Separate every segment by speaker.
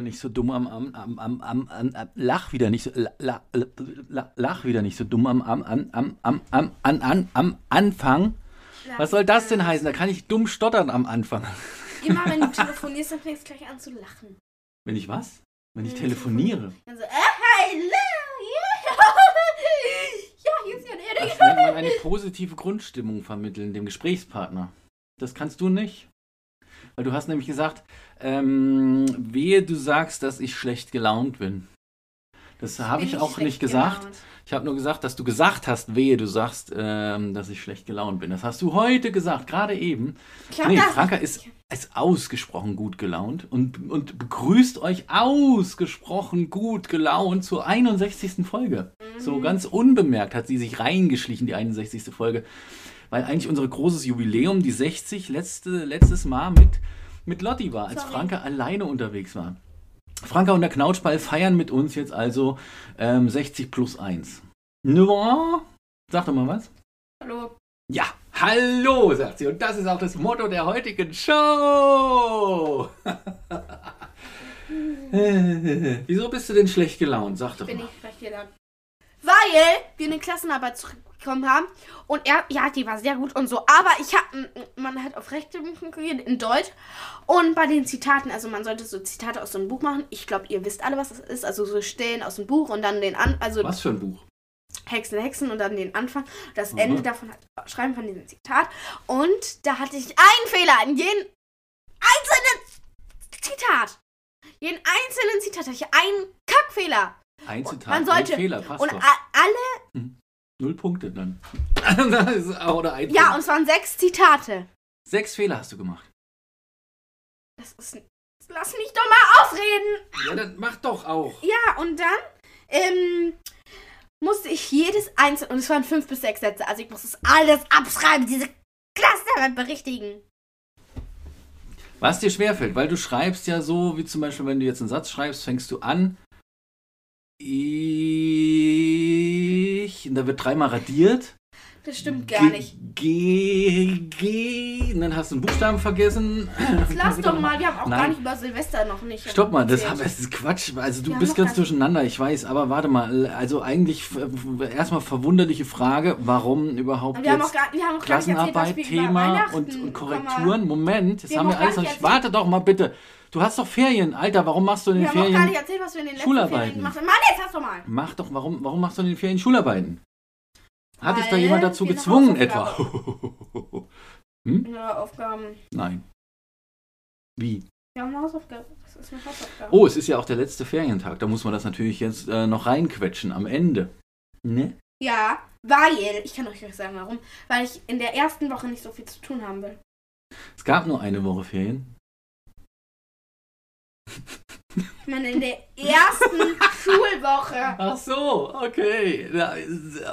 Speaker 1: wieder nicht so dumm am, am, am, am, am, am, am lach wieder nicht so la, la, la, lach wieder nicht so dumm am, am, am, am, am, am, an, an, am Anfang. Was soll das denn heißen? Da kann ich dumm stottern am Anfang.
Speaker 2: Immer wenn du telefonierst, dann fängst du gleich an zu lachen.
Speaker 1: Wenn ich was? Wenn ich
Speaker 2: Hm,
Speaker 1: telefoniere.
Speaker 2: Dann so, äh, ja, ja, hier ist ja der
Speaker 1: Das nennt man eine positive Grundstimmung vermitteln dem Gesprächspartner. Das kannst du nicht. Weil du hast nämlich gesagt, ähm, wehe du sagst, dass ich schlecht gelaunt bin. Das habe ich auch nicht gesagt.
Speaker 2: gelaunt.
Speaker 1: Ich habe nur gesagt, dass du gesagt hast, wehe du sagst, ähm, dass ich schlecht gelaunt bin. Das hast du heute gesagt, gerade eben.
Speaker 2: Hab
Speaker 1: Nee, Franka ist, ist ausgesprochen gut gelaunt und, und begrüßt euch ausgesprochen gut gelaunt zur 61. Folge.
Speaker 2: Mhm.
Speaker 1: So ganz unbemerkt hat sie sich reingeschlichen, die 61. Folge. Weil eigentlich unser großes Jubiläum, die 60, letzte, letztes Mal mit, mit Lotti war, als
Speaker 2: Sorry.
Speaker 1: Franka alleine unterwegs war. Franka und der Knautschball feiern mit uns jetzt also ähm, 60 plus 1. Ja, sag doch mal was.
Speaker 2: Hallo.
Speaker 1: Ja, hallo, sagt sie. Und das ist auch das Motto der heutigen Show. Wieso bist du denn schlecht gelaunt? Sag doch
Speaker 2: bin
Speaker 1: mal.
Speaker 2: ich recht gelaunt. Weil wir eine Klassenarbeit zurückbekommen haben und er, ja, die war sehr gut und so, aber ich habe, man hat auf Rechte konkurriert in Deutsch und bei den Zitaten, also man sollte so Zitate aus so einem Buch machen. Ich glaube, ihr wisst alle, was das ist, also so Stellen aus dem Buch und dann den an, also
Speaker 1: Was für ein Buch?
Speaker 2: Hexen, Hexen und dann den Anfang, das
Speaker 1: Mhm.
Speaker 2: Ende davon hat, schreiben von diesem Zitat und da hatte ich einen Fehler in jedem einzelnen Zitat. Jeden einzelnen Zitat hatte ich einen Kackfehler.
Speaker 1: Ein Zitat,
Speaker 2: Man sollte-
Speaker 1: ein Fehler, passt
Speaker 2: Und alle
Speaker 1: Null Punkte dann. Oder ein
Speaker 2: Ja,
Speaker 1: Fehler.
Speaker 2: und es waren sechs Zitate.
Speaker 1: Sechs Fehler hast du gemacht.
Speaker 2: Das ist. Lass mich doch mal ausreden!
Speaker 1: Ja, dann mach doch auch.
Speaker 2: Ja, und dann ähm, musste ich jedes einzelne. Und es waren fünf bis sechs Sätze. Also ich musste es alles abschreiben, diese Klassenarbeit berichtigen.
Speaker 1: Was dir schwerfällt, weil du schreibst ja so, wie zum Beispiel, wenn du jetzt einen Satz schreibst, fängst du an. Ich. Und da wird dreimal radiert.
Speaker 2: Das stimmt gar
Speaker 1: G-
Speaker 2: nicht.
Speaker 1: G, G. Und dann hast du einen Buchstaben vergessen.
Speaker 2: Jetzt lass doch mal, wir haben auch
Speaker 1: Nein.
Speaker 2: gar nicht über Silvester noch nicht.
Speaker 1: Stopp mal, das,
Speaker 2: erzählt.
Speaker 1: das ist Quatsch. Also du
Speaker 2: Wir
Speaker 1: bist ganz durcheinander, ich weiß, aber warte mal. Also eigentlich erstmal verwunderliche Frage, warum überhaupt
Speaker 2: Wir haben auch
Speaker 1: jetzt
Speaker 2: gar, wir haben auch gar nicht erzählt, was
Speaker 1: Klassenarbeit,
Speaker 2: über
Speaker 1: Thema und, und. Korrekturen. Moment, jetzt
Speaker 2: Wir
Speaker 1: haben wir alles noch
Speaker 2: nicht.
Speaker 1: Warte doch mal bitte. Du hast doch Ferien, Alter. Warum machst du in den
Speaker 2: Wir haben auch gar
Speaker 1: Ferien?
Speaker 2: nicht erzählt, was wir in den letzten
Speaker 1: Schularbeiten.
Speaker 2: Ferien gemacht haben. Mann, jetzt hast du mal.
Speaker 1: Mach doch, warum, warum machst du in den Ferien Schularbeiten? Hat dich da jemand dazu gezwungen etwa? Hm?
Speaker 2: Ja, Aufgaben.
Speaker 1: Nein. Wie?
Speaker 2: Wir haben eine Hausaufgabe. Das ist eine Hausaufgabe.
Speaker 1: Oh, es ist ja auch der letzte Ferientag. Da muss man das natürlich jetzt äh, noch reinquetschen am Ende. Ne?
Speaker 2: Ja, weil, ich kann euch sagen warum, weil ich in der ersten Woche nicht so viel zu tun haben will.
Speaker 1: Es gab nur eine Woche Ferien.
Speaker 2: Meine, in der ersten Schulwoche.
Speaker 1: Ach so, okay. Da,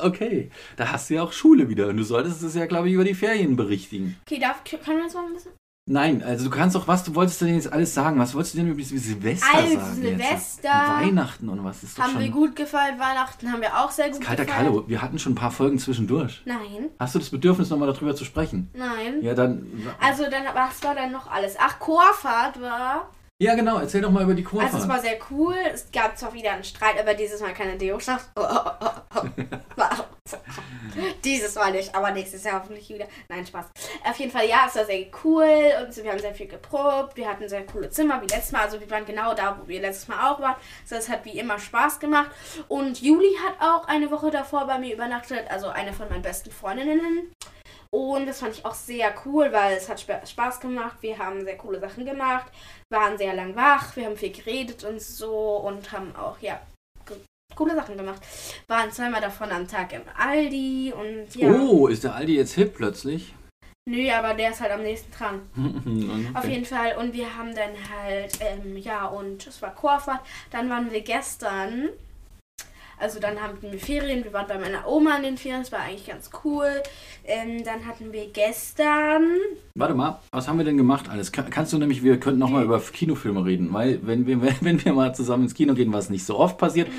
Speaker 1: okay. Da hast du ja auch Schule wieder. Und du solltest es ja, glaube ich, über die Ferien berichtigen.
Speaker 2: Okay, darf, können wir das mal ein bisschen?
Speaker 1: Nein, also du kannst doch, was du wolltest denn jetzt alles sagen? Was wolltest du denn über Silvester
Speaker 2: Also,
Speaker 1: sagen?
Speaker 2: Silvester
Speaker 1: Jetzt? Weihnachten und was ist doch
Speaker 2: Haben
Speaker 1: schon
Speaker 2: wir gut gefallen, Weihnachten haben wir auch sehr gut
Speaker 1: kalter
Speaker 2: gefallen.
Speaker 1: Kalle. Wir hatten schon ein paar Folgen zwischendurch.
Speaker 2: Nein,
Speaker 1: Hast du das Bedürfnis, nochmal darüber zu sprechen?
Speaker 2: nein.
Speaker 1: Ja, dann.
Speaker 2: Also dann, was war dann noch alles? Ach, Chorfahrt war.
Speaker 1: Ja, genau. Erzähl doch mal über die Kurve.
Speaker 2: Also es war sehr cool. Es gab zwar wieder einen Streit, aber dieses Mal keine Deo-Schaft. dieses Mal nicht, aber nächstes Jahr hoffentlich wieder. Nein, Spaß. Auf jeden Fall, ja, es war sehr cool und wir haben sehr viel geprobt. Wir hatten sehr coole Zimmer wie letztes Mal. Also wir waren genau da, wo wir letztes Mal auch waren. Also es hat wie immer Spaß gemacht. Und Juli hat auch eine Woche davor bei mir übernachtet. Also eine von meinen besten Freundinnen. Und das fand ich auch sehr cool, weil es hat spa- Spaß gemacht. Wir haben sehr coole Sachen gemacht, waren sehr lang wach, wir haben viel geredet und so und haben auch, ja, coole Sachen gemacht. Waren zweimal davon am Tag im Aldi und ja.
Speaker 1: Oh, ist der Aldi jetzt hip plötzlich?
Speaker 2: Nö, aber der ist halt am nächsten dran.
Speaker 1: okay.
Speaker 2: Auf jeden Fall. Und wir haben dann halt, ähm, ja, und es war Chorfahrt. Dann waren wir gestern, also dann haben wir Ferien, wir waren bei meiner Oma in den Ferien, das war eigentlich ganz cool. Ähm, dann hatten wir gestern,
Speaker 1: Warte mal, was haben wir denn gemacht alles? Kann, kannst du nämlich, wir könnten nochmal über Kinofilme reden, weil wenn wir, wenn wir mal zusammen ins Kino gehen, was nicht so oft passiert,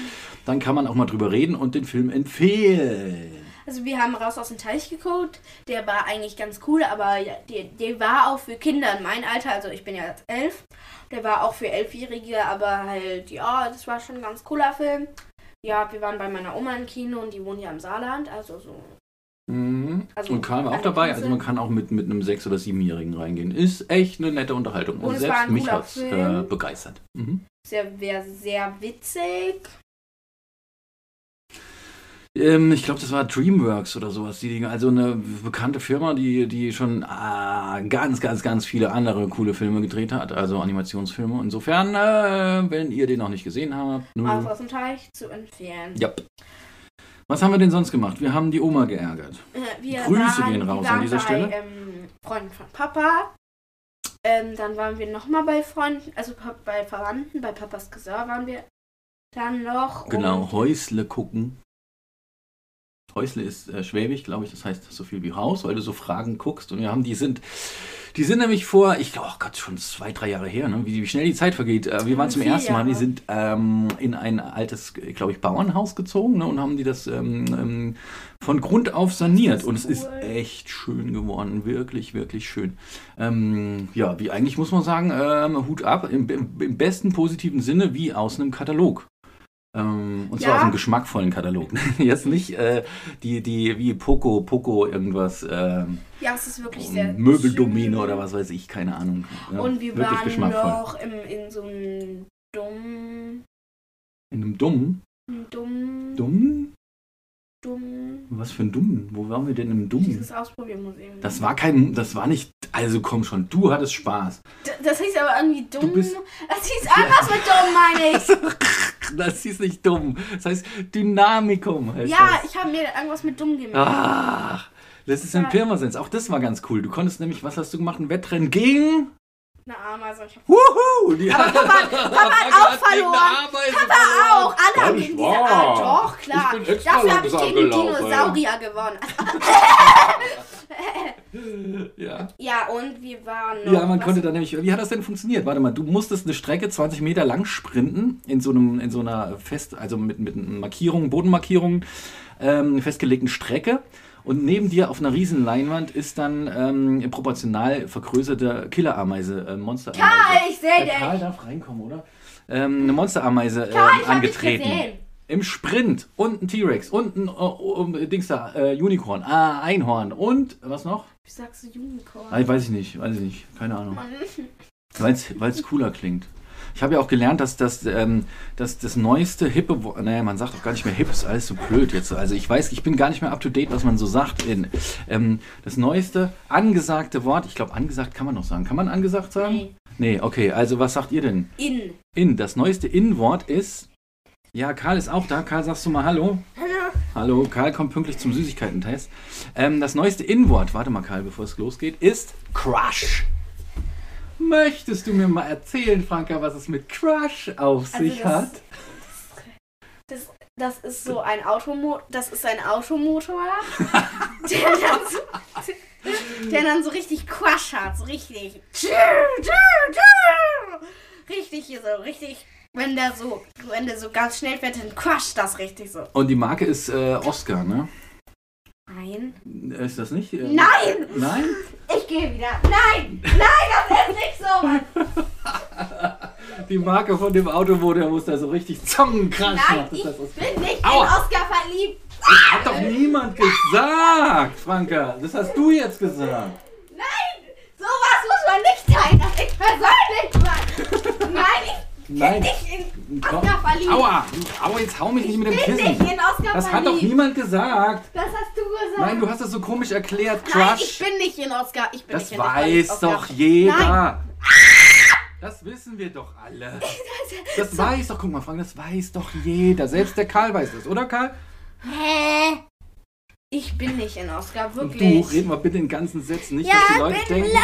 Speaker 1: dann kann man auch mal drüber reden und den Film empfehlen.
Speaker 2: Also wir haben raus aus dem Teich geguckt. Der war eigentlich ganz cool, aber der, der war auch für Kinder in meinem Alter. Also ich bin ja jetzt elf. Der war auch für Elfjährige, aber halt, ja, das war schon ein ganz cooler Film. Ja, wir waren bei meiner Oma im Kino und die wohnt ja im Saarland. Also so.
Speaker 1: Mhm.
Speaker 2: Also,
Speaker 1: und Karl war auch
Speaker 2: eine
Speaker 1: dabei,
Speaker 2: Insel.
Speaker 1: also man kann auch mit, mit einem Sechs- oder Siebenjährigen reingehen. Ist echt eine nette Unterhaltung.
Speaker 2: Und
Speaker 1: Und selbst mich hat es äh, begeistert. Mhm.
Speaker 2: Sehr, sehr witzig.
Speaker 1: Ähm, ich glaube, das war DreamWorks oder sowas. Die, also eine bekannte Firma, die, die schon ah, ganz, ganz, ganz viele andere coole Filme gedreht hat. Also Animationsfilme. Insofern, äh, wenn ihr den noch nicht gesehen habt, null.
Speaker 2: Raus aus dem Teich zu empfehlen.
Speaker 1: Ja. Was haben wir denn sonst gemacht? Wir haben die Oma geärgert.
Speaker 2: Äh, Wir
Speaker 1: Grüße
Speaker 2: waren,
Speaker 1: gehen raus
Speaker 2: wir
Speaker 1: an dieser
Speaker 2: bei,
Speaker 1: Stelle.
Speaker 2: Ähm, Freunden von Papa. Ähm, dann waren wir nochmal bei Freunden, also bei Verwandten, bei Papas Cousin waren wir dann noch.
Speaker 1: Genau, Häusle gucken. Häusle ist äh, schwäbisch, glaube ich, das heißt so viel wie Haus, weil du so Fragen guckst. Und wir haben, die sind, die sind nämlich vor, ich glaube, oh Gott, schon zwei, drei Jahre her, ne? wie, wie schnell die Zeit vergeht. Äh, wir waren zum
Speaker 2: Vier
Speaker 1: ersten Mal, die sind ähm, in ein altes, glaube ich, Bauernhaus gezogen ne? und haben die das ähm, ähm, von Grund auf saniert.
Speaker 2: Ist
Speaker 1: Und es ist
Speaker 2: cool.
Speaker 1: echt schön geworden, wirklich, wirklich schön. Ähm, ja, wie eigentlich muss man sagen, ähm, Hut ab, im, im, im besten positiven Sinne wie aus einem Katalog. Ähm, und zwar
Speaker 2: Ja.
Speaker 1: aus einem geschmackvollen Katalog. Jetzt nicht äh, die, die wie Poco, Poco irgendwas, ähm,
Speaker 2: ja, es ist wirklich sehr.
Speaker 1: Möbeldomäne
Speaker 2: schön.
Speaker 1: oder was weiß ich, keine Ahnung. Ja,
Speaker 2: Und wir
Speaker 1: wirklich
Speaker 2: waren noch im, in so einem dummen.
Speaker 1: In einem dummen,
Speaker 2: Dumm.
Speaker 1: dummen?
Speaker 2: Dumm.
Speaker 1: Was für ein dummen? Wo waren wir denn im dummen?
Speaker 2: Dieses Ausprobiermuseum.
Speaker 1: Das war kein, das war nicht, also komm schon, du hattest Spaß.
Speaker 2: D- das hieß aber irgendwie dumm.
Speaker 1: Du bist-
Speaker 2: das hieß anders mit dumm, meine ich.
Speaker 1: Das ist nicht dumm. Das heißt Dynamikum. Heißt
Speaker 2: Ja,
Speaker 1: das.
Speaker 2: ich habe mir irgendwas mit dumm gemerkt.
Speaker 1: Ach, das ist ein Pirmasens. Auch das war ganz cool. Du konntest nämlich, was hast du gemacht? Ein Wettrennen gegen.
Speaker 2: Eine Ameise. Ich hab
Speaker 1: Wuhu! Die
Speaker 2: Aber Papa, Papa hat auch verloren. Papa auch. Alle haben gegen diese. Art. Doch, klar. Dafür habe ich gegen
Speaker 1: gelaufen.
Speaker 2: Dinosaurier gewonnen.
Speaker 1: Ja.
Speaker 2: Ja, und wir waren noch.
Speaker 1: Ja, man konnte dann nämlich. Wie hat das denn funktioniert? Warte mal, du musstest eine Strecke 20 Meter lang sprinten in so einem, in so einer fest, also mit, mit Markierungen, Bodenmarkierungen, ähm, festgelegten Strecke. Und neben dir auf einer riesen Leinwand ist dann ähm, proportional vergrößerte Killerameise, äh, Monsterameise.
Speaker 2: Karl, ich seh
Speaker 1: Der
Speaker 2: dich.
Speaker 1: Karl darf reinkommen, oder? Ähm, eine Monsterameise
Speaker 2: Karl, ich hab dich
Speaker 1: angetreten.
Speaker 2: gesehen.
Speaker 1: Im Sprint und ein T-Rex und ein äh, äh, Dings da, äh, Unicorn, ah, Einhorn und was noch?
Speaker 2: Wie sagst du Unicorn?
Speaker 1: Ah, weiß ich nicht, weiß ich nicht, keine Ahnung. Weil es cooler klingt. Ich habe ja auch gelernt, dass das, ähm, dass das neueste hippe, Wo- naja, man sagt auch gar nicht mehr hip, ist alles so blöd jetzt. Also ich weiß, ich bin gar nicht mehr up to date, was man so sagt. In, ähm, das neueste angesagte Wort, ich glaube, angesagt kann man noch sagen. Kann man angesagt sagen?
Speaker 2: Nee.
Speaker 1: Nee, okay, also was sagt ihr denn?
Speaker 2: In.
Speaker 1: In, das neueste In-Wort ist, ja, Karl ist auch da. Karl, sagst du mal Hallo?
Speaker 2: Hallo.
Speaker 1: Hallo, Karl kommt pünktlich zum Süßigkeiten-Test. Ähm, das neueste In-Wort, warte mal, Karl, bevor es losgeht, ist Crush. Möchtest du mir mal erzählen, Franka, was es mit Crush auf
Speaker 2: Also
Speaker 1: sich
Speaker 2: das-
Speaker 1: hat?
Speaker 2: Das, das ist so ein Automo das ist ein Automotor, der dann so, der dann so richtig Quash hat, so richtig. Richtig hier so, richtig. Wenn der so, wenn der so ganz schnell fährt, dann quasht das richtig so.
Speaker 1: Und die Marke ist äh, Oscar, ne?
Speaker 2: Nein.
Speaker 1: Ist das nicht? Äh,
Speaker 2: Nein!
Speaker 1: Nein?
Speaker 2: Ich gehe wieder. Nein! Nein, das ist nicht so!
Speaker 1: Die Marke von dem Auto, wo der muss da so richtig Zongenkratsch
Speaker 2: Nein,
Speaker 1: macht.
Speaker 2: Ich
Speaker 1: das
Speaker 2: bin nicht
Speaker 1: Aua.
Speaker 2: in Oscar verliebt.
Speaker 1: Hat doch niemand gesagt, Franka. Das hast du jetzt gesagt.
Speaker 2: Nein! Sowas muss man nicht teilen, das ist persönlich, ich bin
Speaker 1: Nein.
Speaker 2: nicht in Oscar verliebt.
Speaker 1: Aua, aua, jetzt hau mich nicht mit dem
Speaker 2: bin
Speaker 1: Kissen.
Speaker 2: nicht in Oscar
Speaker 1: Das hat
Speaker 2: verliebt.
Speaker 1: doch niemand gesagt.
Speaker 2: Das hast du gesagt.
Speaker 1: Nein, du hast das so komisch erklärt.
Speaker 2: Nein, ich
Speaker 1: Crush.
Speaker 2: bin nicht in Oscar. Ich bin
Speaker 1: Das
Speaker 2: nicht in
Speaker 1: weiß
Speaker 2: Oscar.
Speaker 1: doch jeder.
Speaker 2: Nein.
Speaker 1: Das wissen wir doch alle. Das weiß doch, guck mal, Frank, das weiß doch jeder. Selbst der Karl weiß das, oder Karl?
Speaker 2: Hä? Ich bin nicht in Oscar,
Speaker 1: Und du,
Speaker 2: wirklich.
Speaker 1: red mal bitte in ganzen Sätzen, nicht,
Speaker 3: Ja,
Speaker 1: dass die Leute denken.
Speaker 3: laut.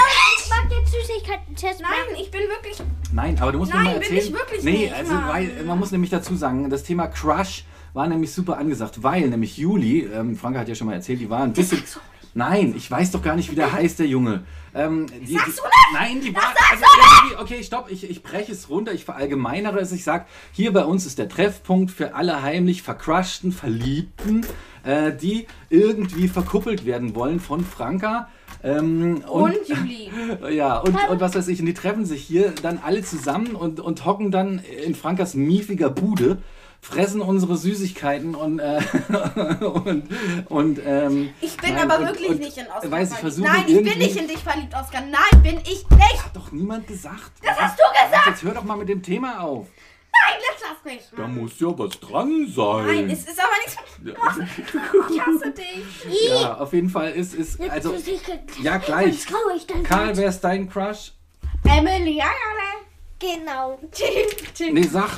Speaker 3: Ich mag jetzt Süßigkeiten-Test
Speaker 2: Nein, ich bin wirklich.
Speaker 1: Nein, aber du musst mir
Speaker 2: Nein,
Speaker 1: mal
Speaker 2: bin
Speaker 1: erzählen.
Speaker 2: ich wirklich
Speaker 1: nee,
Speaker 2: nicht,
Speaker 1: also
Speaker 2: Mann.
Speaker 1: weil man muss nämlich dazu sagen, das Thema Crush war nämlich super angesagt, weil nämlich Juli, ähm, Franka hat ja schon mal erzählt, die war ein bisschen.
Speaker 2: Sag.
Speaker 1: Nein, ich weiß doch gar nicht, wie der heißt, der Junge. Ähm, die,
Speaker 2: Sagst du nicht?
Speaker 1: Nein, die war. Also, irgendwie- okay, stopp, ich, ich breche es runter, ich verallgemeinere es. Ich sag, hier bei uns ist der Treffpunkt für alle heimlich vercrushten, Verliebten, äh, die irgendwie verkuppelt werden wollen von Franka. Ähm,
Speaker 2: Und, Juli.
Speaker 1: ja, und, und was weiß ich, und die treffen sich hier dann alle zusammen und, und hocken dann in Frankas miefiger Bude, fressen unsere Süßigkeiten und, äh, und, und ähm,
Speaker 2: Ich bin
Speaker 1: nein,
Speaker 2: aber
Speaker 1: und-
Speaker 2: wirklich
Speaker 1: und,
Speaker 2: nicht in Oskar
Speaker 1: weiß, ich
Speaker 2: verliebt. Nein, ich bin nicht in dich verliebt, Oskar. Nein, bin ich nicht.
Speaker 1: Hat doch niemand gesagt.
Speaker 2: Das hast du gesagt.
Speaker 1: Jetzt hör doch mal mit dem Thema auf.
Speaker 2: Nein, jetzt lass mich.
Speaker 1: Da muss ja was dran sein.
Speaker 2: Nein, es ist aber nichts. Ich hasse dich.
Speaker 1: ja, auf jeden Fall ist, ist also, ja gleich. Karl, wer ist dein Crush?
Speaker 2: Emily, ja, ja,
Speaker 3: Genau.
Speaker 1: Nee, sag.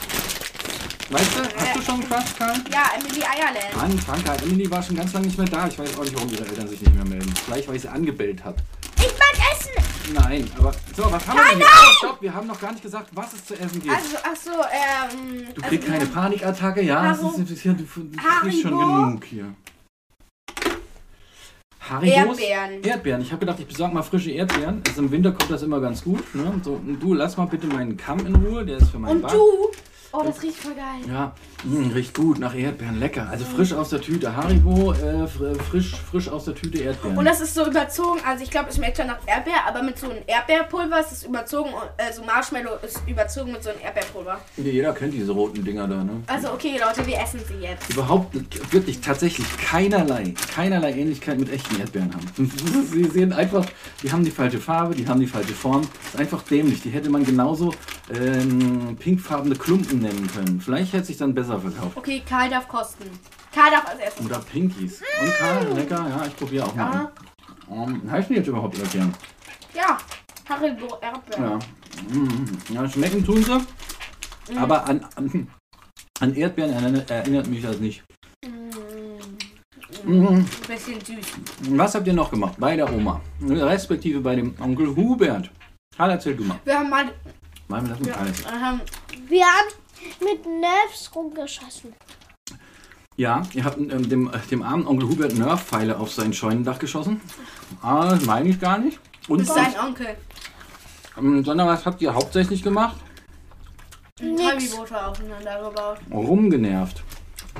Speaker 1: Weißt du, hast du schon einen Crush, Karl?
Speaker 2: Ja, Emily Eierland.
Speaker 1: Mann, Franka, Emily war schon ganz lange nicht mehr da. Ich weiß auch nicht, warum ihre Eltern sich nicht mehr melden. Vielleicht, weil ich sie angebellt habe.
Speaker 3: Essen.
Speaker 1: Nein, aber. So, was haben wir denn hier? Oh, stopp, wir haben noch gar nicht gesagt, was es zu essen gibt.
Speaker 2: Also, ach so, ähm.
Speaker 1: du
Speaker 2: also
Speaker 1: kriegst
Speaker 2: wir
Speaker 1: keine
Speaker 2: haben-
Speaker 1: Panikattacke, ja? Das ist, ja du, du kriegst schon
Speaker 2: Haribo.
Speaker 1: genug hier. Haribos?
Speaker 2: Erdbeeren.
Speaker 1: Erdbeeren. Ich habe gedacht, ich besorge mal frische Erdbeeren. Also im Winter kommt das immer ganz gut. Ne? So, und du, lass mal bitte meinen Kamm in Ruhe, der ist für meinen
Speaker 2: Und
Speaker 1: Bart.
Speaker 2: du? Oh, das riecht voll geil.
Speaker 1: Ja, mh, riecht gut nach Erdbeeren, lecker. Also frisch aus der Tüte. Haribo, äh, fr- frisch, frisch aus der Tüte Erdbeeren.
Speaker 2: Und das ist so überzogen, also ich glaube, es schmeckt schon nach Erdbeer, aber mit so einem Erdbeerpulver ist es überzogen, also Marshmallow ist überzogen mit so einem Erdbeerpulver.
Speaker 1: Jeder kennt diese roten Dinger da, ne?
Speaker 2: Also okay, Leute, wir essen sie jetzt.
Speaker 1: Überhaupt wirklich tatsächlich keinerlei, keinerlei Ähnlichkeit mit echten Erdbeeren haben. Sie sehen einfach, die haben die falsche Farbe, die haben die falsche Form. ist einfach dämlich. Die hätte man genauso ähm, pinkfarbene Klumpen nennen können. Vielleicht hätte sich dann besser verkauft.
Speaker 2: Okay, Karl darf kosten. Karl darf als erstes.
Speaker 1: Oder Pinkies. Und Karl, lecker, ja, ich probiere auch mal. Um, heißen die jetzt überhaupt Erdbeeren?
Speaker 2: ja. Haribo Erdbeeren.
Speaker 1: Ja. Mm, ja, schmecken tun sie.
Speaker 2: Mhm.
Speaker 1: Aber an, an, an Erdbeeren erinnert, erinnert mich das nicht. Mm.
Speaker 2: Ein bisschen süß.
Speaker 1: Was habt ihr noch gemacht? Bei der Oma. Respektive bei dem Onkel Hubert. Karl, erzähl du mal.
Speaker 2: Wir haben mal.
Speaker 1: Mal lass mich
Speaker 2: Ja,
Speaker 1: Karl.
Speaker 2: ähm,
Speaker 3: Wir haben mit Nerfs rumgeschossen.
Speaker 1: Ja, ihr habt ähm, dem, äh, dem armen Onkel Hubert Nerf-Pfeile auf sein Scheunendach geschossen. Ah, das meine ich gar nicht. Und
Speaker 2: ist sein Onkel.
Speaker 1: ähm, sondern was habt ihr hauptsächlich gemacht?
Speaker 2: Ein
Speaker 3: Nix.
Speaker 2: Trabi-Motor aufeinander gebaut.
Speaker 1: Rumgenervt.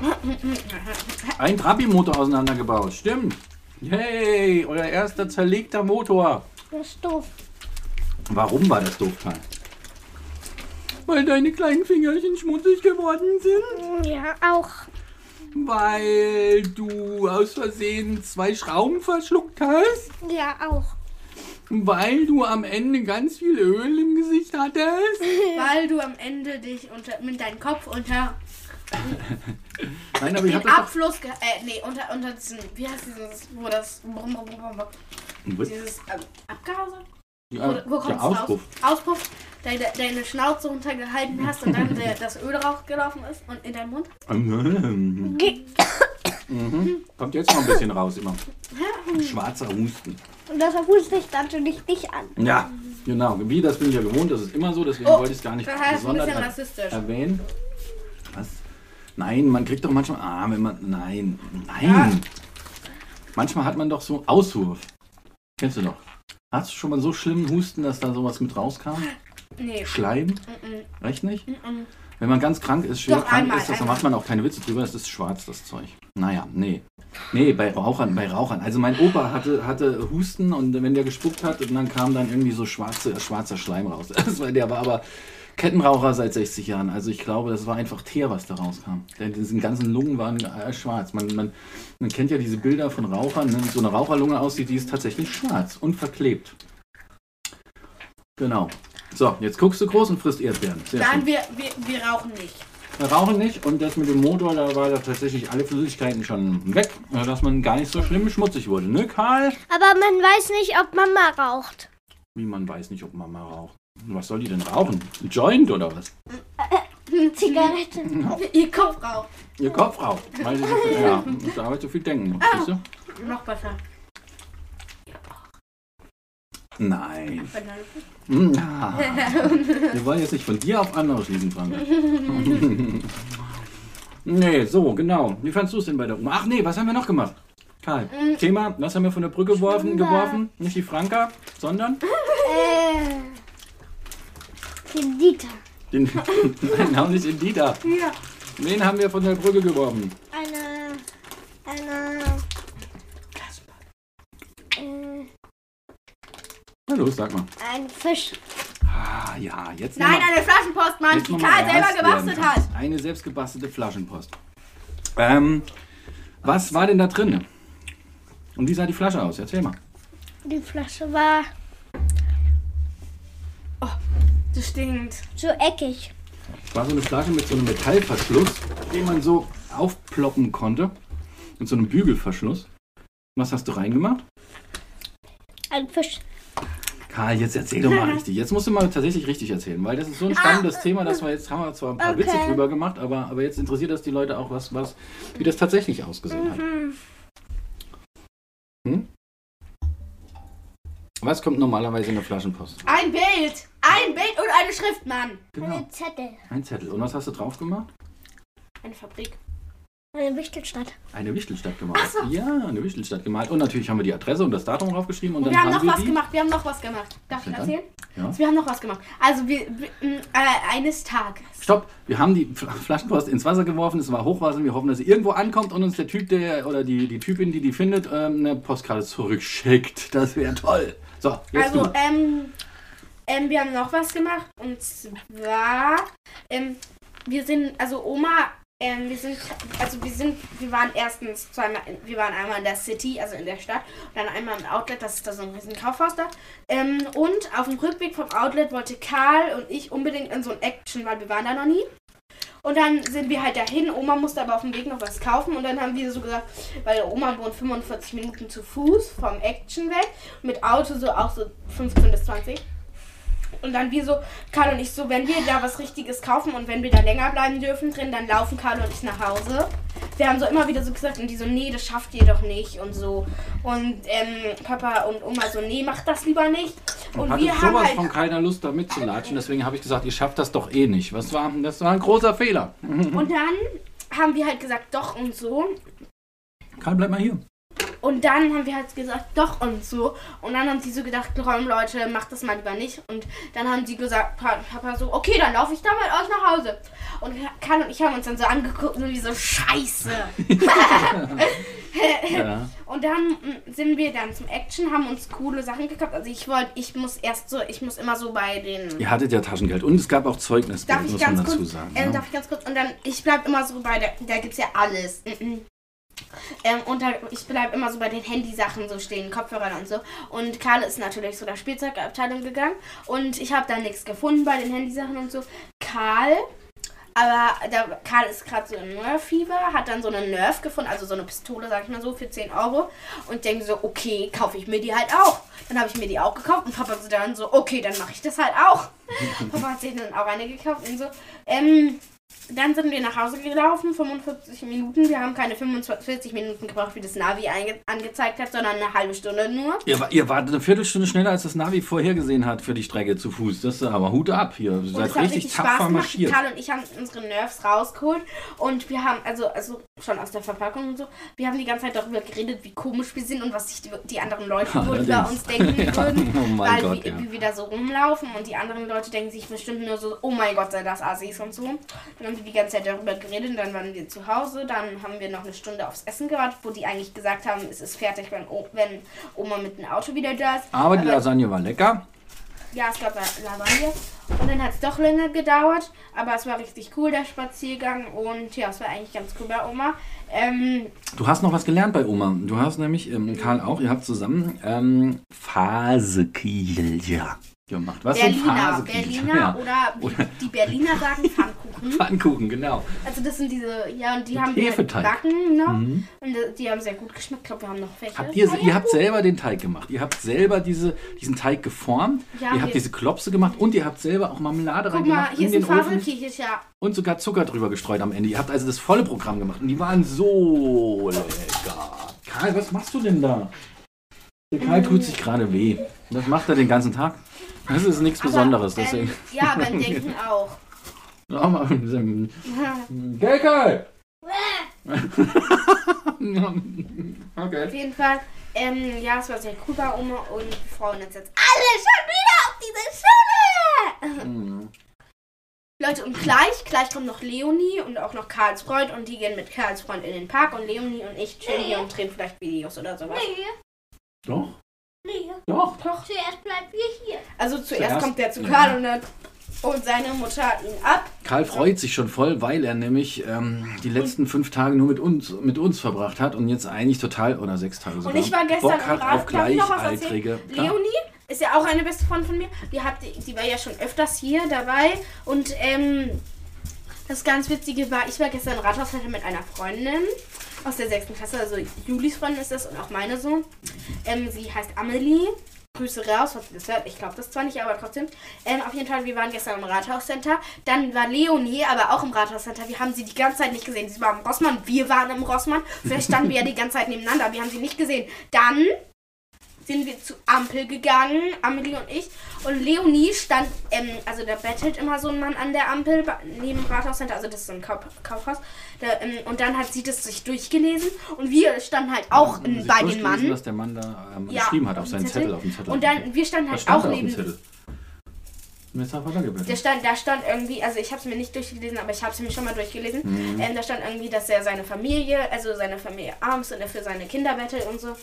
Speaker 1: Ein Trabi-Motor auseinandergebaut. Stimmt. Yay, euer erster zerlegter Motor.
Speaker 3: Das ist doof.
Speaker 1: Warum war das doof, Karl? Weil deine kleinen Fingerchen schmutzig geworden sind.
Speaker 3: Ja, auch.
Speaker 1: Weil du aus Versehen zwei Schrauben verschluckt hast.
Speaker 3: Ja, auch.
Speaker 1: Weil du am Ende ganz viel Öl im Gesicht hattest.
Speaker 2: Weil du am Ende dich unter, mit deinem Kopf unter
Speaker 1: Nein, aber ich
Speaker 2: den
Speaker 1: hab das doch...
Speaker 2: Abfluss, ge äh, nee, unter, unter diesen, wie heißt dieses, wo das, brumm, brumm, brumm, brumm, dieses ähm, Abgase?
Speaker 1: Ja,
Speaker 2: Wo, wo kommt
Speaker 1: der Auspuff.
Speaker 2: Raus? Auspuff, deine, deine Schnauze runtergehalten hast und dann der, das Öl rausgelaufen ist und in deinen Mund.
Speaker 1: Mhm. Mhm. Kommt jetzt noch ein bisschen raus immer. Schwarzer Husten.
Speaker 3: Und das erfußt dich natürlich nicht an.
Speaker 1: Ja, genau. Wie, das bin ich ja gewohnt, das ist immer so, deswegen
Speaker 2: Oh,
Speaker 1: wollte ich es gar nicht
Speaker 2: Das heißt ein bisschen
Speaker 1: er-
Speaker 2: rassistisch.
Speaker 1: erwähnen. Was? Nein, man kriegt doch manchmal. Ah, wenn man. Nein, nein.
Speaker 2: Ja.
Speaker 1: Manchmal hat man doch so Auswurf. Kennst du doch. Hast du schon mal so schlimmen Husten, dass da sowas mit rauskam?
Speaker 2: Nee.
Speaker 1: Schleim?
Speaker 2: Mm
Speaker 1: Echt nicht? Wenn man ganz krank ist, schwer
Speaker 2: Doch,
Speaker 1: krank
Speaker 2: einmal,
Speaker 1: ist, das, dann macht man auch keine Witze drüber, das ist schwarz, das Zeug. Naja, nee. Nee, bei Rauchern, bei Rauchern. Also mein Opa hatte, hatte Husten und wenn der gespuckt hat, und dann kam dann irgendwie so schwarze, schwarzer Schleim raus. Das war, der war aber Kettenraucher seit 60 Jahren. Also ich glaube, das war einfach Teer, was da rauskam. Denn diese ganzen Lungen waren äh, schwarz. Man, man, man kennt ja diese Bilder von Rauchern, ne? so eine Raucherlunge aussieht, die ist tatsächlich schwarz und verklebt. Genau. So, jetzt guckst du groß und frisst Erdbeeren. Sehr.
Speaker 2: Nein, wir, wir, wir rauchen nicht.
Speaker 1: Wir rauchen nicht und das mit dem Motor, da war da tatsächlich alle Flüssigkeiten schon weg, äh, dass man gar nicht so schlimm schmutzig wurde, ne Karl?
Speaker 3: Aber man weiß nicht, ob Mama raucht.
Speaker 1: Wie man weiß nicht, ob Mama raucht. Was soll die denn rauchen? Ein Joint oder was?
Speaker 3: Zigarette.
Speaker 2: Ihr Kopf raucht.
Speaker 1: Ihr Kopf raucht. Weil sie so viel, ja, da habe ich so viel denken. Siehst du?
Speaker 2: Noch besser.
Speaker 1: Nein. Ja. Wir wollen jetzt nicht von dir auf andere schließen, Frank. nee, so, genau. Wie fandst du es denn bei der Oma? Ach nee, was haben wir noch gemacht? Karl, Thema, was haben wir von der Brücke geworfen? geworfen? Nicht die Franka, sondern
Speaker 3: Äh, den Dieter.
Speaker 1: den, nein, auch nicht den Dieter.
Speaker 2: Ja.
Speaker 1: Wen haben wir von der Brücke geworfen?
Speaker 3: Eine. Eine. Äh,
Speaker 1: Na los, sag mal.
Speaker 3: ein Fisch.
Speaker 1: Ah, ja, jetzt
Speaker 2: Nein,
Speaker 1: mal-
Speaker 2: eine Flaschenpost, Mann, die Karl selber gebastelt hat.
Speaker 1: Eine selbstgebastelte Flaschenpost. Ähm, was war denn da drin? Und wie sah die Flasche aus? Erzähl mal.
Speaker 3: Die Flasche war
Speaker 2: Das stinkt.
Speaker 3: so eckig.
Speaker 1: Es war so eine Flasche mit so einem Metallverschluss, den man so aufploppen konnte. Mit so einem Bügelverschluss. Was hast du reingemacht?
Speaker 3: Ein Fisch.
Speaker 1: Karl, jetzt erzähl doch mal richtig. Jetzt musst du mal tatsächlich richtig erzählen, weil das ist so ein spannendes Thema, dass wir jetzt haben wir zwar ein paar
Speaker 3: Okay.
Speaker 1: Witze drüber gemacht, aber, aber jetzt interessiert das die Leute auch, was, was, wie das tatsächlich ausgesehen hat. Hm? Was kommt normalerweise in der Flaschenpost?
Speaker 2: Ein Bild. Ein Bild und eine Schrift, Mann.
Speaker 1: Genau,
Speaker 3: Ein Zettel.
Speaker 1: ein Zettel. Und was hast du drauf gemacht?
Speaker 2: Eine Fabrik.
Speaker 3: Eine Wichtelstadt.
Speaker 1: Eine Wichtelstadt gemalt. Ja, eine Wichtelstadt gemalt. Und natürlich haben wir die Adresse und das Datum draufgeschrieben. Und
Speaker 2: Und
Speaker 1: dann
Speaker 2: wir haben noch
Speaker 1: wir
Speaker 2: was
Speaker 1: die.
Speaker 2: gemacht. Wir haben noch was gemacht. Darf ich
Speaker 1: denn dann?
Speaker 2: erzählen?
Speaker 1: Ja.
Speaker 2: Also wir haben noch was gemacht. Also wir, äh, eines Tages.
Speaker 1: Stopp, wir haben die Fl- Flaschenpost ins Wasser geworfen, es war Hochwasser, wir hoffen, dass sie irgendwo ankommt und uns der Typ, der oder die, die Typin, die die findet, ähm, eine Postkarte zurückschickt. Das wäre toll. So, jetzt
Speaker 2: Also,
Speaker 1: du.
Speaker 2: ähm, ähm, wir haben noch was gemacht. Und zwar, ähm, wir sind, also Oma, ähm, wir sind, also wir sind, wir waren erstens zweimal, wir waren einmal in der City, also in der Stadt, und dann einmal im Outlet, das ist da so ein riesen Kaufhaus da. Ähm, und auf dem Rückweg vom Outlet wollte Karl und ich unbedingt in so ein Action, weil wir waren da noch nie. Und dann sind wir halt dahin. Oma musste aber auf dem Weg noch was kaufen. Und dann haben wir so gesagt, weil Oma wohnt 45 Minuten zu Fuß vom Action weg. Mit Auto so auch so 15 bis 20. Und dann wir so, Karl und ich so, wenn wir da was Richtiges kaufen und wenn wir da länger bleiben dürfen drin, dann laufen Karl und ich nach Hause. Wir haben so immer wieder so gesagt und die so, nee, das schafft ihr doch nicht und so. Und ähm, Papa und Oma so, nee, macht das lieber nicht. Und
Speaker 1: hatte
Speaker 2: wir haben
Speaker 1: sowas
Speaker 2: halt
Speaker 1: von keiner Lust da mitzulatschen, deswegen habe ich gesagt, ihr schafft das doch eh nicht. Was war, das war ein großer Fehler.
Speaker 2: Und dann haben wir halt gesagt, doch und so.
Speaker 1: Karl, bleib mal hier.
Speaker 2: Und dann haben wir halt gesagt, doch und so. Und dann haben sie so gedacht, komm Leute, macht das mal lieber nicht. Und dann haben sie gesagt, Pa- Papa so, okay, dann laufe ich da mit euch nach Hause. Und Karl und ich haben uns dann so angeguckt und wie so, scheiße.
Speaker 1: Ja.
Speaker 2: Und dann mm, sind wir dann zum Action, haben uns coole Sachen gekauft. Also ich wollte, ich muss erst so, ich muss immer so bei den...
Speaker 1: Ihr hattet ja Taschengeld und es gab auch Zeugnisgeld,
Speaker 2: Darf ich
Speaker 1: muss man
Speaker 2: ganz
Speaker 1: dazu
Speaker 2: kurz,
Speaker 1: sagen.
Speaker 2: ähm,
Speaker 1: ne?
Speaker 2: darf ich ganz kurz, und dann, ich bleib immer so bei der, da gibt's ja alles. Ähm, und dann, ich bleib immer so bei den Handysachen so stehen, Kopfhörern und so. Und Karl ist natürlich so der Spielzeugabteilung gegangen und ich habe da nichts gefunden bei den Handysachen und so. Karl, aber der Karl ist gerade so im Nerf-Fieber, hat dann so eine Nerf gefunden, also so eine Pistole, sag ich mal so, für 10 Euro. Und denke so, okay, kaufe ich mir die halt auch. Dann habe ich mir die auch gekauft und Papa dann so, okay, dann mache ich das halt auch. Papa hat sich dann auch eine gekauft und so. Ähm, dann sind wir nach Hause gelaufen, 45 Minuten. Wir haben keine 45 Minuten gebraucht, wie das Navi angezeigt hat, sondern eine halbe Stunde nur.
Speaker 1: Ihr, ihr wart eine Viertelstunde schneller, als das Navi vorhergesehen hat für die Strecke zu Fuß. Das ist aber Hut ab hier. Ihr
Speaker 2: Und
Speaker 1: seid richtig
Speaker 2: richtig
Speaker 1: tapfer
Speaker 2: Spaß gemacht.
Speaker 1: marschiert.
Speaker 2: Karl und ich haben unsere Nerves rausgeholt und wir haben, also, also schon aus der Verpackung und so, wir haben die ganze Zeit darüber geredet, wie komisch wir sind und was sich die, die anderen Leute wohl über uns denken
Speaker 1: Ja,
Speaker 2: würden.
Speaker 1: oh
Speaker 2: weil
Speaker 1: Gott,
Speaker 2: wie,
Speaker 1: ja.
Speaker 2: wir da so rumlaufen und die anderen Leute denken sich bestimmt nur so, oh mein Gott, sei das Assis und so. Dann haben wir die ganze Zeit darüber geredet und dann waren wir zu Hause. Dann haben wir noch eine Stunde aufs Essen gewartet, wo die eigentlich gesagt haben, es ist fertig, wenn, wenn Oma mit dem Auto wieder da ist.
Speaker 1: Aber die Lasagne war lecker.
Speaker 2: Ja, es gab La- Lasagne. Und dann hat es doch länger gedauert. Aber es war richtig cool, der Spaziergang. Und ja, es war eigentlich ganz cool bei Oma. Ähm,
Speaker 1: Du hast noch was gelernt bei Oma. Du hast nämlich, ähm, Karl auch, ihr habt zusammen ähm, Fasekiel gemacht. Was
Speaker 2: Berliner. Berliner
Speaker 1: Ja.
Speaker 2: oder
Speaker 1: Oder-
Speaker 2: die Berliner sagen Pfannkuchen.
Speaker 1: Pfannkuchen, genau.
Speaker 2: Also das sind diese, ja, und die
Speaker 1: Mit
Speaker 2: haben wir gebacken noch.
Speaker 1: Mhm.
Speaker 2: Und die haben sehr gut geschmeckt. Ich glaube, wir haben noch welche.
Speaker 1: Habt ihr,
Speaker 2: Ah,
Speaker 1: ihr
Speaker 2: ja,
Speaker 1: habt
Speaker 2: gut.
Speaker 1: selber den Teig gemacht. Ihr habt selber diese, diesen Teig geformt.
Speaker 2: Ja,
Speaker 1: ihr habt diese Klopse gemacht und ihr habt selber auch Marmelade
Speaker 2: Guck mal,
Speaker 1: reingemacht
Speaker 2: hier
Speaker 1: in
Speaker 2: ist ein ja.
Speaker 1: und sogar Zucker drüber gestreut am Ende. Ihr habt also das volle Programm gemacht und die waren so lecker. Karl, was machst du denn da? Der Karl tut sich gerade weh. Das macht er den ganzen Tag. Das ist nichts
Speaker 2: Aber,
Speaker 1: Besonderes. Deswegen.
Speaker 2: Ähm, ja, beim Denken auch.
Speaker 1: Ja, mal- Gell, Karl?
Speaker 2: Auf
Speaker 1: okay.
Speaker 2: jeden Fall, ähm, ja, es war sehr cool bei Oma und wir freuen uns jetzt alle schon wieder auf diese Schule.
Speaker 1: Mhm.
Speaker 2: Leute, und gleich, gleich kommt noch Leonie und auch noch Karls Freund und die gehen mit Karls Freund in den Park und Leonie und ich chillen hier und drehen vielleicht Videos oder sowas.
Speaker 3: Nee,
Speaker 1: Doch. Doch.
Speaker 2: Doch.
Speaker 3: Zuerst bleiben wir hier.
Speaker 2: Also zuerst,
Speaker 1: Zuerst-
Speaker 2: kommt der zu
Speaker 1: ja.
Speaker 2: Karl und, dann, und seine Mutter ihn ab.
Speaker 1: Karl freut sich schon voll, weil er nämlich ähm, die letzten fünf Tage nur mit uns, mit uns verbracht hat und jetzt eigentlich total, oder sechs Tage sogar,
Speaker 2: Und ich war gestern
Speaker 1: Bock hat auf Gleichaltrige.
Speaker 2: Leonie ist ja auch eine beste Freundin von mir. Die, hat, die war ja schon öfters hier dabei. Und ähm, das ganz Witzige war, ich war gestern im Rathaus hatte mit einer Freundin aus der sechsten Klasse. Also Julis Freundin ist das und auch meine so. Ähm, sie heißt Amelie. Grüße raus, ihr das hört. Ich glaube das zwar nicht, aber trotzdem. Ähm, auf jeden Fall, wir waren gestern im Rathauscenter. Dann war Leonie aber auch im Rathauscenter. Wir haben sie die ganze Zeit nicht gesehen. Sie war im Rossmann, wir waren im Rossmann. Vielleicht standen wir ja die ganze Zeit nebeneinander. Wir haben sie nicht gesehen. Dann sind wir zu Ampel gegangen, Amelie und ich. Und Leonie stand, ähm, also da bettelt immer so ein Mann an der Ampel neben dem Rathauscenter, also das ist so ein Kauf, Kaufhaus. Da, ähm, und dann hat sie das sich durchgelesen und wir standen halt auch ähm,
Speaker 1: Sie
Speaker 2: bei den
Speaker 1: durchgelesen,
Speaker 2: Mann.
Speaker 1: was der Mann da ähm,
Speaker 2: Ja,
Speaker 1: geschrieben hat auf seinen
Speaker 2: dem
Speaker 1: Zettel.
Speaker 2: Zettel.
Speaker 1: auf dem Zettel.
Speaker 2: Und dann, wir standen halt
Speaker 1: stand
Speaker 2: auch
Speaker 1: dem
Speaker 2: neben. Der stand, da stand irgendwie, also ich habe es mir nicht durchgelesen, aber ich habe es mir schon mal durchgelesen.
Speaker 1: Mhm.
Speaker 2: Ähm, da stand irgendwie, dass er seine Familie, also seine Familie arm ist und er für seine Kinder bettelt und so.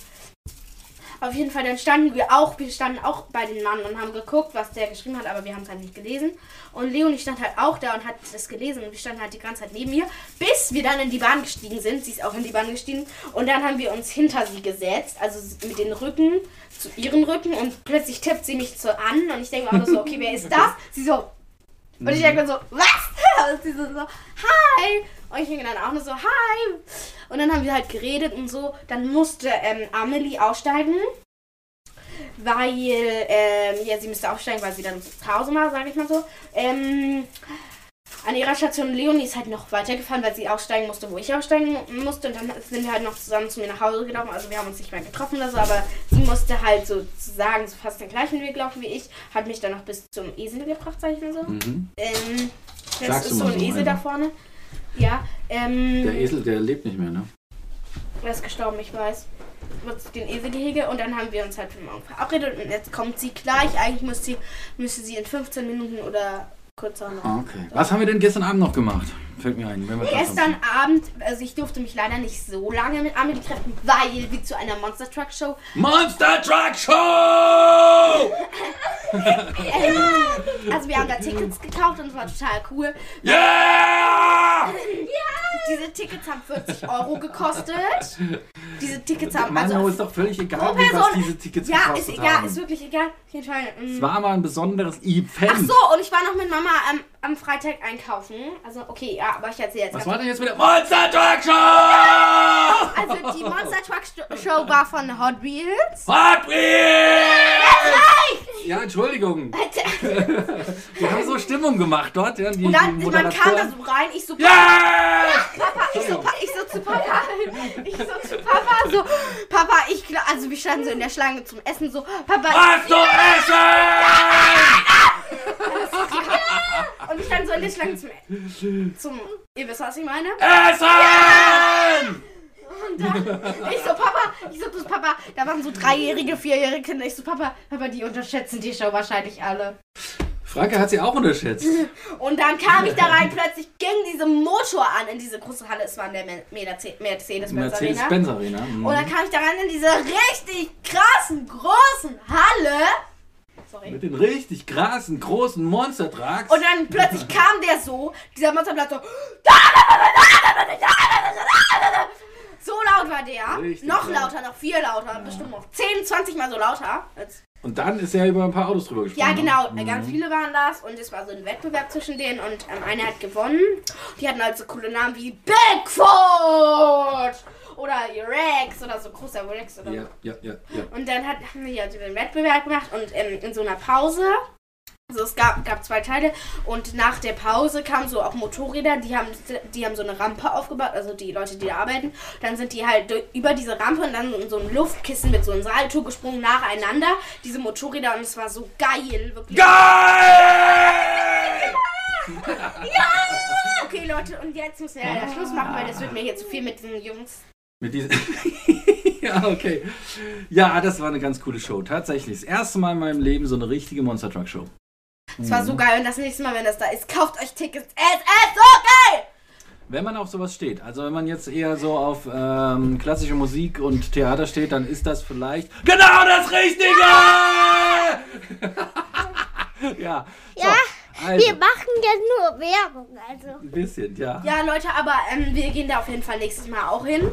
Speaker 2: Auf jeden Fall, dann standen wir auch, wir standen auch bei den Mann und haben geguckt, was der geschrieben hat, aber wir haben es halt nicht gelesen. Und Leonie stand halt auch da und hat das gelesen und wir standen halt die ganze Zeit neben ihr, bis wir dann in die Bahn gestiegen sind. Sie ist auch in die Bahn gestiegen und dann haben wir uns hinter sie gesetzt, also mit den Rücken zu ihren Rücken und plötzlich tippt sie mich so an und ich denke mir auch so, okay, wer ist das? Sie so, und ich denke so, was? Und sie so, so, hi. Und ich denke dann auch nur so, hi. Und dann haben wir halt geredet und so. Dann musste ähm, Amelie aussteigen, weil, ähm, ja, sie müsste aufsteigen, weil sie dann zu Hause war, sage ich mal so. Ähm, an ihrer Station Leonie ist halt noch weitergefahren, weil sie aussteigen musste, wo ich aussteigen musste. Und dann sind wir halt noch zusammen zu mir nach Hause gelaufen. Also wir haben uns nicht mehr getroffen oder so, aber sie musste halt sozusagen so fast den gleichen Weg laufen wie ich. Hat mich dann noch bis zum Esel gebracht, sag ich mal so.
Speaker 1: Mhm.
Speaker 2: Ähm, das
Speaker 1: Sagst
Speaker 2: ist so ein Esel da vorne. Ja, ähm,
Speaker 1: Der Esel, der lebt nicht mehr, ne?
Speaker 2: er ist gestorben, ich weiß. Den Eselgehege und dann haben wir uns halt für morgen verabredet und jetzt kommt sie gleich. Eigentlich müsste sie, müsste sie in 15 Minuten oder kürzer noch.
Speaker 1: Ah, Okay. Was haben wir denn gestern Abend noch gemacht? Fällt mir ein.
Speaker 2: Gestern Abend, also ich durfte mich leider nicht so lange mit Amelie treffen, weil wir zu einer Monster Truck Show.
Speaker 1: Monster Truck Show!
Speaker 2: Ähm, also wir haben da Tickets gekauft und es war total cool.
Speaker 1: Yeah!
Speaker 2: Diese Tickets haben 40 Euro gekostet. Diese Tickets haben
Speaker 1: Mann,
Speaker 2: also
Speaker 1: ist doch völlig egal, wie was diese Tickets
Speaker 2: Ja, ist
Speaker 1: gekostet
Speaker 2: egal,
Speaker 1: haben.
Speaker 2: ist wirklich egal. Auf jeden Fall. mm.
Speaker 1: es war mal ein besonderes Event.
Speaker 2: Ach so, und ich war noch mit Mama am, am Freitag einkaufen. Also, okay, ja, aber ich erzähle jetzt.
Speaker 1: Was war denn jetzt wieder? Monster Truck Show!
Speaker 2: Also, die Monster Truck Show war von Hot Wheels.
Speaker 1: Hot Wheels! Ja, Entschuldigung. Wir haben so Stimmung gemacht dort. Ja, die,
Speaker 2: Und dann,
Speaker 1: die
Speaker 2: man kam da so rein, ich so,
Speaker 1: Ja!
Speaker 2: Papa, ich so, ich so zu Papa, ich so zu Papa, so, Papa, ich, gla- also wir standen so in der Schlange zum Essen, so, Papa,
Speaker 1: Was zu essen!
Speaker 2: und ich stand so in der Schlange zum, zum, ihr wisst, was ich meine?
Speaker 1: Essen!
Speaker 2: Und dann, ich so, Papa, ich so zu Papa, da waren so dreijährige, vierjährige Kinder, ich so, Papa, Papa, die unterschätzen die Show wahrscheinlich alle.
Speaker 1: Franke hat sie auch unterschätzt.
Speaker 2: Und dann kam ich da rein, plötzlich ging diese Motor an in diese große Halle. Es war in der Me- Mercedes- Mercedes-Benz Arena.
Speaker 1: Mercedes-Benz Arena. Mhm.
Speaker 2: Und dann kam ich da rein in diese richtig krassen, großen Halle. Sorry.
Speaker 1: Mit den richtig krassen, großen Monster-Trucks.
Speaker 2: Und dann plötzlich kam der so, dieser Monsterblatt so. So laut war der.
Speaker 1: Richtig
Speaker 2: noch
Speaker 1: laut.
Speaker 2: lauter, noch viel lauter. Bestimmt noch 10, 20 Mal so lauter.
Speaker 1: Und dann ist er über ein paar Autos drüber gesprungen.
Speaker 2: Ja, genau.
Speaker 1: ne?
Speaker 2: Ganz viele waren das und es war so ein Wettbewerb zwischen denen und ähm, einer hat gewonnen. Die hatten halt so coole Namen wie Bigfoot oder Rex oder so großer Rex oder
Speaker 1: Ja, ja, ja, ja.
Speaker 2: Und dann hat, haben wir ja den Wettbewerb gemacht und ähm, in so einer Pause. Also es gab, gab zwei Teile und nach der Pause kamen so auch Motorräder, die haben, die haben so eine Rampe aufgebaut, also die Leute, die da arbeiten. Dann sind die halt über diese Rampe und dann in so ein Luftkissen mit so einem Salto gesprungen nacheinander, diese Motorräder und es war so geil, wirklich.
Speaker 1: Geil!
Speaker 2: Okay, Leute, und jetzt müssen wir leider Schluss machen, weil das wird mir hier zu viel mit den Jungs.
Speaker 1: Mit diesem. ja, okay. Ja, das war eine ganz coole Show. Tatsächlich. Das erste Mal in meinem Leben so eine richtige Monster Truck Show.
Speaker 2: Es war so geil und das nächste Mal, wenn das da ist, kauft euch Tickets. Es ist so geil!
Speaker 1: Wenn man auf sowas steht, also wenn man jetzt eher so auf ähm, klassische Musik und Theater steht, dann ist das vielleicht genau das Richtige! ja. So,
Speaker 3: Ja,
Speaker 1: also,
Speaker 3: Wir machen ja nur Werbung, also.
Speaker 1: ein bisschen, ja.
Speaker 2: Ja, Leute, aber ähm, wir gehen da auf jeden Fall nächstes Mal auch hin.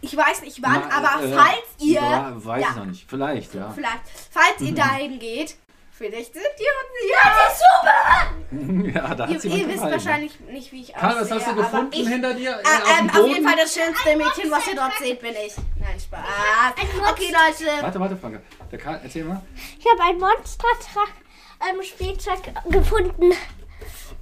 Speaker 2: Ich weiß nicht wann,
Speaker 1: Na,
Speaker 2: aber
Speaker 1: äh,
Speaker 2: falls ihr.
Speaker 1: Ja, weiß
Speaker 2: ja,
Speaker 1: ich noch nicht. Vielleicht, ja.
Speaker 2: Vielleicht. Falls ihr dahin geht, vielleicht sind die uns. Ja, super!
Speaker 1: ja, da hat
Speaker 2: Ihr, ihr wisst
Speaker 1: ne?
Speaker 2: wahrscheinlich nicht, wie ich
Speaker 1: Karl, was hast du
Speaker 2: aussehe,
Speaker 1: gefunden
Speaker 2: ich,
Speaker 1: hinter dir? Äh,
Speaker 2: Äh, ähm, auf jeden? Fall das schönste Mädchen, was ihr dort seht, bin ich. Nein, Spaß. Okay, Leute.
Speaker 1: Warte, warte, Franka. Der Karl, erzähl mal.
Speaker 3: Ich habe ein Monster-Truck ähm, Spielzeug gefunden.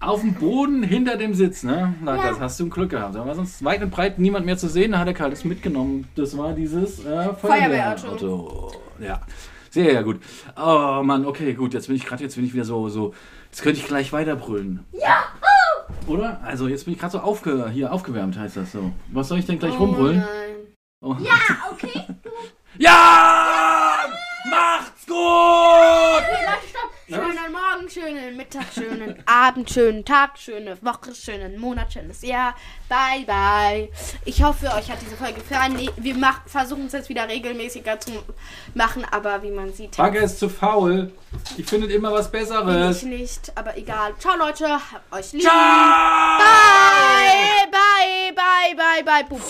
Speaker 1: Auf dem Boden hinter dem Sitz, ne? Na,
Speaker 3: Ja.
Speaker 1: das hast du ein Glück gehabt. Da war sonst weit und breit niemand mehr zu sehen. Da hat der Karl das mitgenommen. Das war dieses äh,
Speaker 2: Feuerwehrauto.
Speaker 1: Feuerwehrauto. Ja. Sehr, ja gut. Oh Mann, okay, gut. Jetzt bin ich gerade, jetzt bin ich wieder so, so. Jetzt könnte ich gleich weiterbrüllen. Ja! Oder? Also jetzt bin ich gerade so aufge, hier aufgewärmt, heißt das so. Was soll ich denn gleich rumbrüllen?
Speaker 2: nein.
Speaker 1: Oh.
Speaker 3: Ja, okay.
Speaker 1: Ja! Macht's gut!
Speaker 2: Okay, Leute, stopp. Schönen Morgen, schönen Mittag, schönen Abend, schönen Tag, schöne Woche, schönen Monat, schönes Jahr. Bye, bye. Ich hoffe, euch hat diese Folge gefallen. Wir mach, versuchen es jetzt wieder regelmäßiger zu machen, aber wie man sieht,
Speaker 1: Bagge ist zu faul. Die findet immer was Besseres.
Speaker 2: ich nicht. Aber egal. Ciao, Leute. Hab euch lieb.
Speaker 1: Ciao!
Speaker 2: Bye, bye, bye, bye, bye. Boop.